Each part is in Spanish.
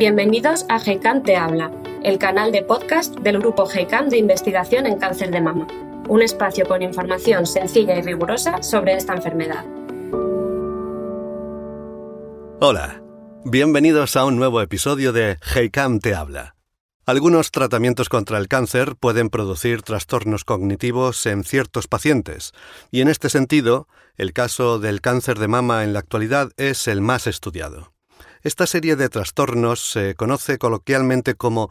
Bienvenidos a GECAM Te Habla, el canal de podcast del grupo GECAM de investigación en cáncer de mama, un espacio con información sencilla y rigurosa sobre esta enfermedad. Hola, bienvenidos a un nuevo episodio de GECAM Te Habla. Algunos tratamientos contra el cáncer pueden producir trastornos cognitivos en ciertos pacientes, y en este sentido, el caso del cáncer de mama en la actualidad es el más estudiado. Esta serie de trastornos se conoce coloquialmente como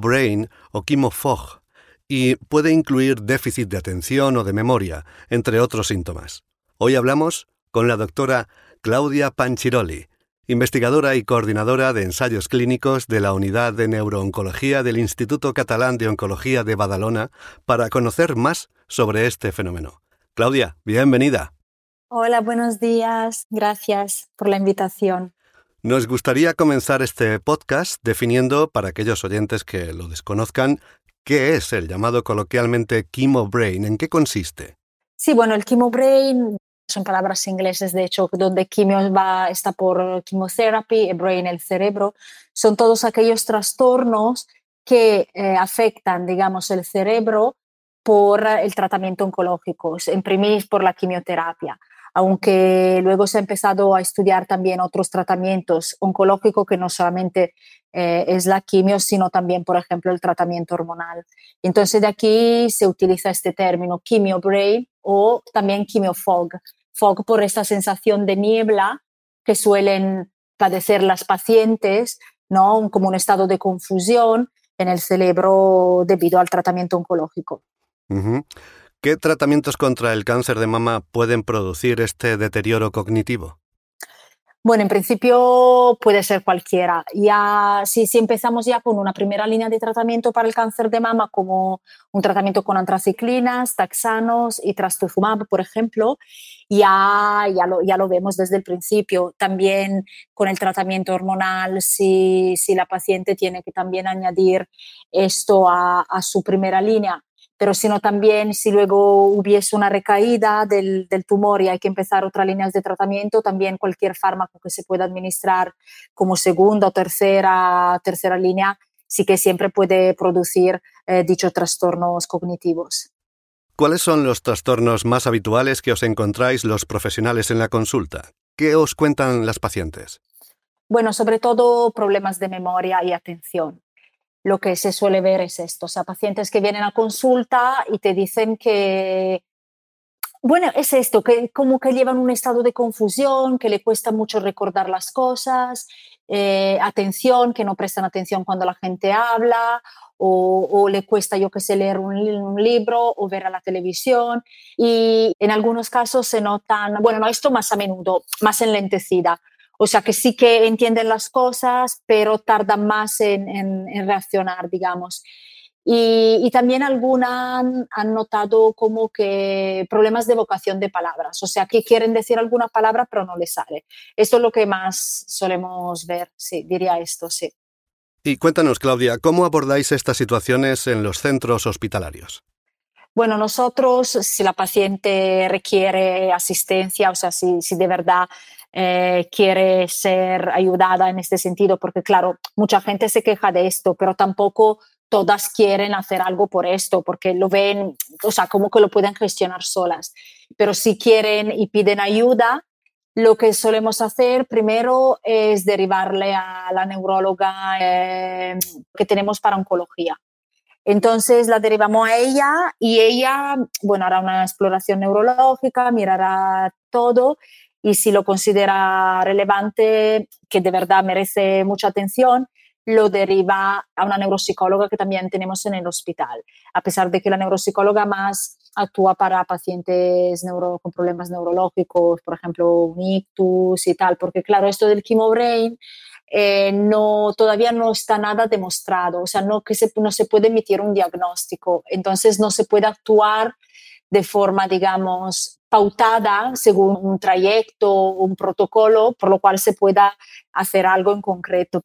brain o fog y puede incluir déficit de atención o de memoria, entre otros síntomas. Hoy hablamos con la doctora Claudia Panchiroli, investigadora y coordinadora de ensayos clínicos de la Unidad de Neurooncología del Instituto Catalán de Oncología de Badalona, para conocer más sobre este fenómeno. Claudia, bienvenida. Hola, buenos días. Gracias por la invitación. Nos gustaría comenzar este podcast definiendo, para aquellos oyentes que lo desconozcan, qué es el llamado coloquialmente chemo brain, en qué consiste. Sí, bueno, el chemo brain son palabras inglesas, de hecho, donde quimio va, está por chemotherapy, brain el cerebro, son todos aquellos trastornos que eh, afectan, digamos, el cerebro por el tratamiento oncológico, en primis por la quimioterapia aunque luego se ha empezado a estudiar también otros tratamientos oncológicos que no solamente eh, es la quimio, sino también, por ejemplo, el tratamiento hormonal. Entonces, de aquí se utiliza este término quimio brain o también quimio fog. Fog por esta sensación de niebla que suelen padecer las pacientes, ¿no? como un estado de confusión en el cerebro debido al tratamiento oncológico. ¿Qué tratamientos contra el cáncer de mama pueden producir este deterioro cognitivo? Bueno, en principio puede ser cualquiera. Ya, si, si, empezamos ya con una primera línea de tratamiento para el cáncer de mama, como un tratamiento con antraciclinas, taxanos y trastuzumab, por ejemplo, ya, ya, lo, ya lo vemos desde el principio. También con el tratamiento hormonal, si, si la paciente tiene que también añadir esto a, a su primera línea, pero sino también si luego hubiese una recaída del, tumor y hay que empezar otras líneas de tratamiento, también cualquier fármaco que se pueda administrar como segunda o tercera, tercera línea, sí que siempre puede producir eh, dichos trastornos cognitivos. ¿Cuáles son los trastornos más habituales que os encontráis los profesionales en la consulta? ¿Qué os cuentan las pacientes? Bueno, sobre todo problemas de memoria y atención lo que se suele ver es esto, o sea, pacientes que vienen a consulta y te dicen que, bueno, es esto, que como que llevan un estado de confusión, que le cuesta mucho recordar las cosas, eh, atención, que no prestan atención cuando la gente habla, o, le cuesta, yo que sé, leer un, un, libro o ver a la televisión. Y en algunos casos se notan, bueno, no esto más a menudo, más enlentecida, o sea que sí que entienden las cosas, pero tardan más en, reaccionar, digamos. Y, también algunas han, notado como que problemas de vocación de palabras, o sea, que quieren decir alguna palabra pero no les sale. Esto es lo que más solemos ver, sí, diría esto, sí. Y cuéntanos, Claudia, ¿cómo abordáis estas situaciones en los centros hospitalarios? Bueno, nosotros, si la paciente requiere asistencia, o sea, si, si de verdad eh, quiere ser ayudada en este sentido, porque claro, mucha gente se queja de esto, pero tampoco todas quieren hacer algo por esto, porque lo ven, o sea, como que lo pueden gestionar solas. Pero si quieren y piden ayuda, lo que solemos hacer primero es derivarle a la neuróloga eh, que tenemos para oncología. Entonces la derivamos a ella y ella, bueno, hará una exploración neurológica, mirará todo y si lo considera relevante, que de verdad merece mucha atención, lo deriva a una neuropsicóloga que también tenemos en el hospital, a pesar de que la neuropsicóloga más actúa para pacientes neuro, con problemas neurológicos, por ejemplo, un ictus y tal, porque claro, esto del chemobrain eh, no, todavía no está nada demostrado, o sea, no, que se, no se puede emitir un diagnóstico, entonces no se puede actuar de forma, digamos, pautada según un trayecto, un protocolo, por lo cual se pueda hacer algo en concreto.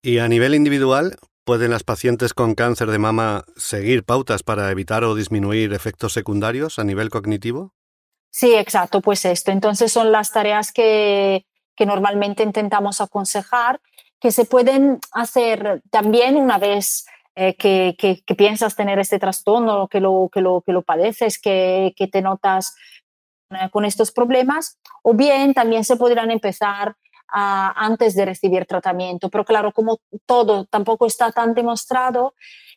Y a nivel individual, ¿pueden las pacientes con cáncer de mama seguir pautas para evitar o disminuir efectos secundarios a nivel cognitivo? Sí, exacto, pues esto. Entonces son las tareas que, que normalmente intentamos aconsejar que se pueden hacer también una vez eh, que, que, piensas tener este trastorno, que lo, que lo, que lo padeces, que, que te notas eh, con estos problemas, o bien también se podrán empezar antes de recibir tratamiento. Pero claro, como todo tampoco está tan demostrado,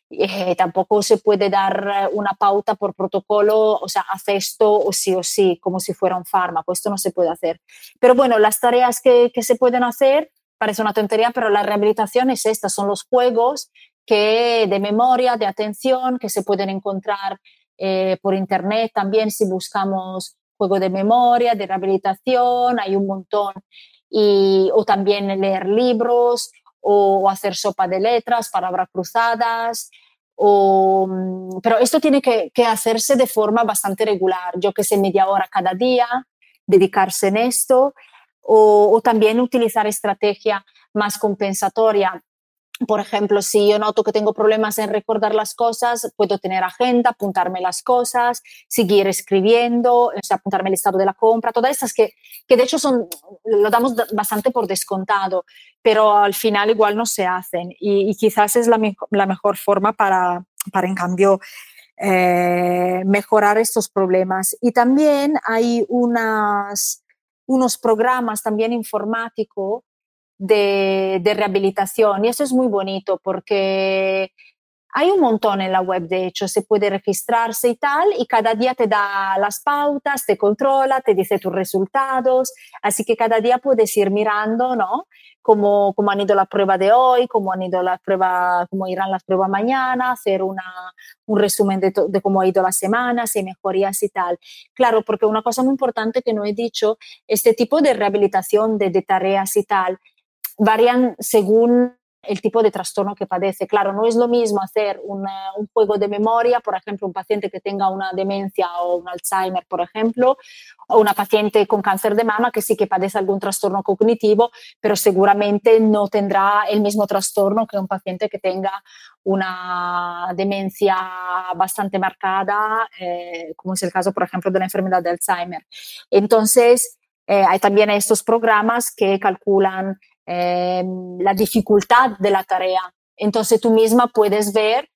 eh, tampoco se puede dar una pauta por protocolo, o sea, haz esto o sí o sí, como si fuera un fármaco. Esto no se puede hacer. Pero bueno, las tareas que, que se pueden hacer, parece una tontería, pero la rehabilitación es esta, son los juegos que de memoria, de atención, que se pueden encontrar eh, por internet también si buscamos juego de memoria, de rehabilitación, hay un montón. Y, o también leer libros o, hacer sopa de letras, palabras cruzadas. O, mm, pero esto tiene que, que hacerse de forma bastante regular, yo que sé, media hora cada día, dedicarse en esto o, o, también utilizar estrategia más compensatoria por ejemplo, si yo noto que tengo problemas en recordar las cosas, puedo tener agenda, apuntarme las cosas, seguir escribiendo, apuntarme el estado de la compra, todas estas que, que de hecho son, lo damos bastante por descontado, pero al final igual no se hacen y, quizás es la, la, mejor forma para, para en cambio, eh, mejorar estos problemas. Y también hay unas, unos programas también informáticos de, rehabilitación. Y eso es muy bonito porque hay un montón en la web, de hecho, se puede registrarse y tal, y cada día te da las pautas, te controla, te dice tus resultados, así que cada día puedes ir mirando, ¿no? Cómo, cómo han ido la prueba de hoy, cómo han ido la prueba, cómo irán las pruebas mañana, hacer una, un resumen de, cómo ha ido la semana, si mejorías y tal. Claro, porque una cosa muy importante que no he dicho, este tipo de rehabilitación de, de tareas y tal, varían según el tipo de trastorno que padece. Claro, no es lo mismo hacer un juego de memoria, por ejemplo, un paciente que tenga una demencia o un Alzheimer, por ejemplo, o una paciente con cáncer de mama que sí que padece algún trastorno cognitivo, pero seguramente no tendrá el mismo trastorno que un paciente que tenga una demencia bastante marcada, eh, como es el caso, por ejemplo, de la enfermedad de Alzheimer. Entonces, eh, hay también estos programas que calculan Em, la dificultad de la tarea. Entonces tú misma puedes ver,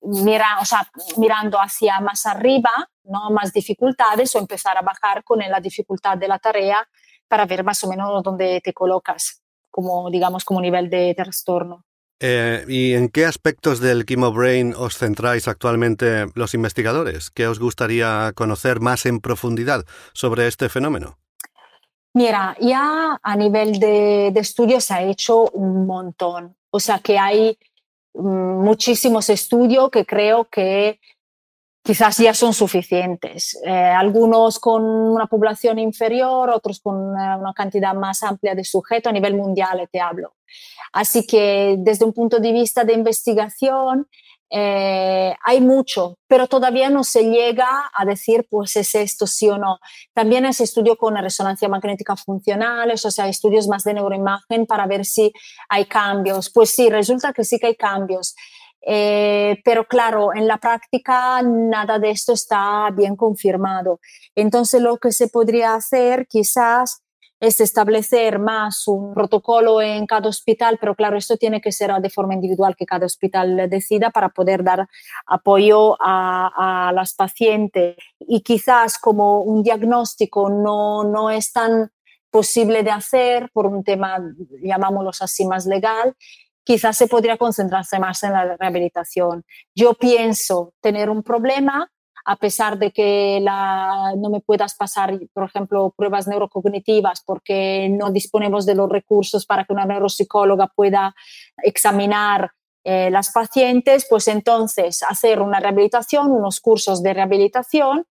mira, o sea, mirando hacia más arriba, ¿no? más dificultades o empezar a bajar con la dificultad de la tarea para ver más o menos dónde te colocas, como digamos, como nivel de trastorno. Eh, ¿Y en qué aspectos del Brain os centráis actualmente los investigadores? ¿Qué os gustaría conocer más en profundidad sobre este fenómeno? Mira, ya a nivel de, estudios se ha hecho un montón. O sea que hay mm, muchísimos estudios que creo que quizás ya son suficientes. Eh, algunos con una población inferior, otros con una, una cantidad más amplia de sujetos a nivel mundial, te hablo. Así que desde un punto de vista de investigación, eh, hay mucho, pero todavía no se llega a decir, pues es esto, sí o no. También se estudio con resonancia magnética funcional, o sea, estudios más de neuroimagen para ver si hay cambios. Pues sí, resulta que sí que hay cambios. Eh, pero claro, en la práctica nada de esto está bien confirmado. Entonces, lo que se podría hacer quizás es establecer más un protocolo en cada hospital, pero claro, esto tiene que ser de forma individual, que cada hospital decida para poder dar apoyo a, las pacientes. Y quizás como un diagnóstico no, no es tan posible de hacer por un tema, llamámoslo así, más legal, quizás se podría concentrarse más en la rehabilitación. Yo pienso tener un problema, a pesar de que no me puedas pasar, por ejemplo, pruebas neurocognitivas porque no disponemos de los recursos para que una neuropsicóloga pueda examinar eh, las pacientes, pues entonces hacer una rehabilitación, unos cursos de rehabilitación,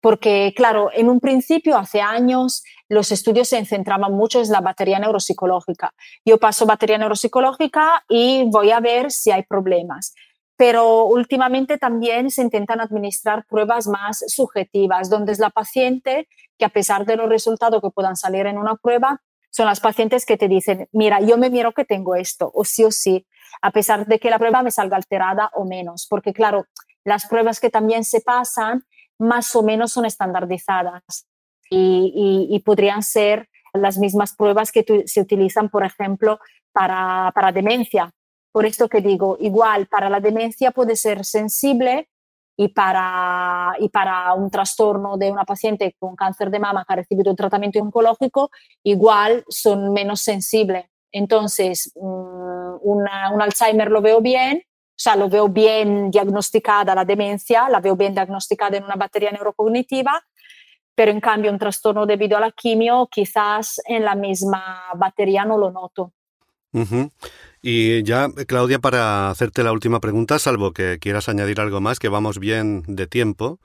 porque claro, en un principio, hace años, los estudios se centraban mucho en la batería neuropsicológica. Yo paso batería neuropsicológica y voy a ver si hay problemas pero últimamente también se intentan administrar pruebas más subjetivas, donde es la paciente que a pesar de los resultados que puedan salir en una prueba, son las pacientes que te dicen, mira, yo me miro que tengo esto, o sí o sí, a pesar de que la prueba me salga alterada o menos, porque claro, las pruebas que también se pasan más o menos son estandarizadas y, podrían ser las mismas pruebas que se utilizan, por ejemplo, para, demencia. Por esto que digo, igual para la demencia puede ser sensible y para, y para un trastorno de una paciente con cáncer de mama que ha recibido un tratamiento oncológico, igual son menos sensibles. Entonces, mm, un Alzheimer lo veo bien, o sea, lo veo bien diagnosticada la demencia, la veo bien diagnosticada en una batería neurocognitiva, pero en cambio un trastorno debido a la quimio quizás en la misma batería no lo noto. Y ya, Claudia, para hacerte la última pregunta, salvo que quieras añadir algo más, que vamos bien de tiempo,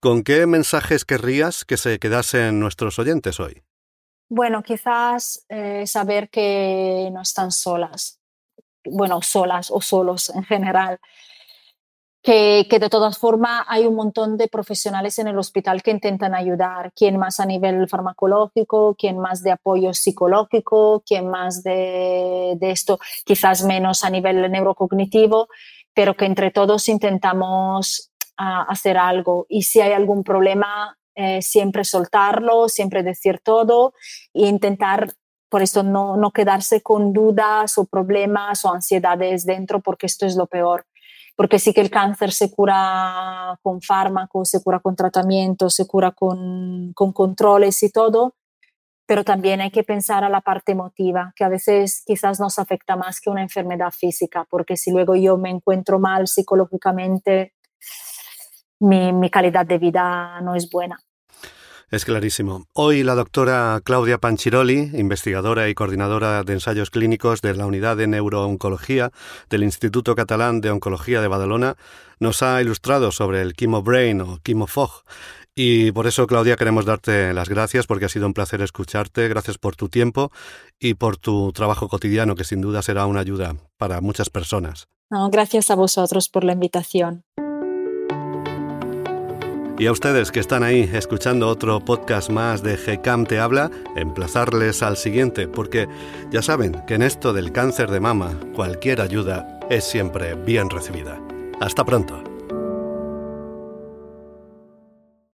¿con qué mensajes querrías que se quedasen nuestros oyentes hoy? Bueno, quizás eh, saber que no están solas, bueno, solas o solos en general, que, de todas formas hay un montón de profesionales en el hospital que intentan ayudar, quien más a nivel farmacológico, quien más de apoyo psicológico, quien más de, esto, quizás menos a nivel neurocognitivo, pero que entre todos intentamos ah, hacer algo. Y si hay algún problema, eh, siempre soltarlo, siempre decir todo e intentar por eso no, no, quedarse con dudas o problemas o ansiedades dentro, porque esto es lo peor porque sí que el cáncer se cura con fármacos, se cura con tratamientos, se cura con, con controles y todo, pero también hay que pensar a la parte emotiva, que a veces quizás nos afecta más que una enfermedad física, porque si luego yo me encuentro mal psicológicamente, mi, mi calidad de vida no es buena. Es clarísimo. Hoy la doctora Claudia Panchiroli, investigadora y coordinadora de ensayos clínicos de la Unidad de Neurooncología del Instituto Catalán de Oncología de Badalona, nos ha ilustrado sobre el Brain o Fog. Y por eso, Claudia, queremos darte las gracias porque ha sido un placer escucharte. Gracias por tu tiempo y por tu trabajo cotidiano, que sin duda será una ayuda para muchas personas. gracias a vosotros por la invitación. Y a ustedes que están ahí escuchando otro podcast más de GCAM Te Habla, emplazarles al siguiente, porque ya saben que en esto del cáncer de mama cualquier ayuda es siempre bien recibida. Hasta pronto.